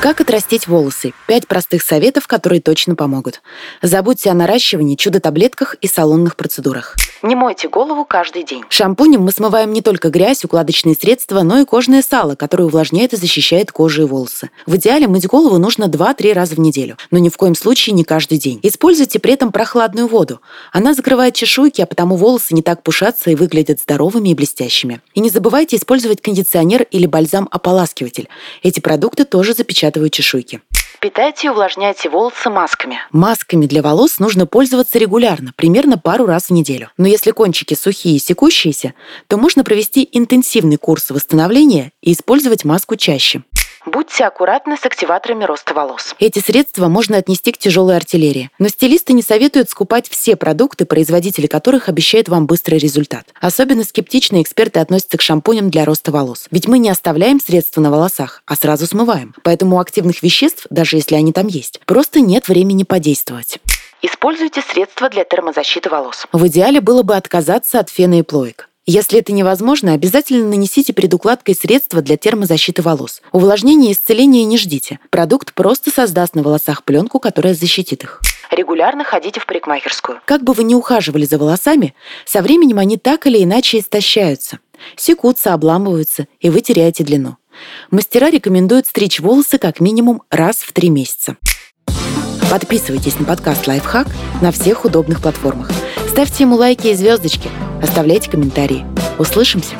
Как отрастить волосы? Пять простых советов, которые точно помогут. Забудьте о наращивании, чудо-таблетках и салонных процедурах. Не мойте голову каждый день. Шампунем мы смываем не только грязь, укладочные средства, но и кожное сало, которое увлажняет и защищает кожу и волосы. В идеале мыть голову нужно 2-3 раза в неделю, но ни в коем случае не каждый день. Используйте при этом прохладную воду. Она закрывает чешуйки, а потому волосы не так пушатся и выглядят здоровыми и блестящими. И не забывайте использовать кондиционер или бальзам-ополаскиватель. Эти продукты тоже запечатывают чешуйки. Питайте и увлажняйте волосы масками. Масками для волос нужно пользоваться регулярно, примерно пару раз в неделю. Но если кончики сухие и секущиеся, то можно провести интенсивный курс восстановления и использовать маску чаще. Будьте аккуратны с активаторами роста волос. Эти средства можно отнести к тяжелой артиллерии. Но стилисты не советуют скупать все продукты, производители которых обещают вам быстрый результат. Особенно скептичные эксперты относятся к шампуням для роста волос. Ведь мы не оставляем средства на волосах, а сразу смываем. Поэтому у активных веществ, даже если они там есть, просто нет времени подействовать. Используйте средства для термозащиты волос. В идеале было бы отказаться от фена и плоек. Если это невозможно, обязательно нанесите перед укладкой средства для термозащиты волос. Увлажнения и исцеления не ждите. Продукт просто создаст на волосах пленку, которая защитит их. Регулярно ходите в парикмахерскую. Как бы вы ни ухаживали за волосами, со временем они так или иначе истощаются. Секутся, обламываются, и вы теряете длину. Мастера рекомендуют стричь волосы как минимум раз в три месяца. Подписывайтесь на подкаст «Лайфхак» на всех удобных платформах. Ставьте ему лайки и звездочки – Оставляйте комментарии. Услышимся!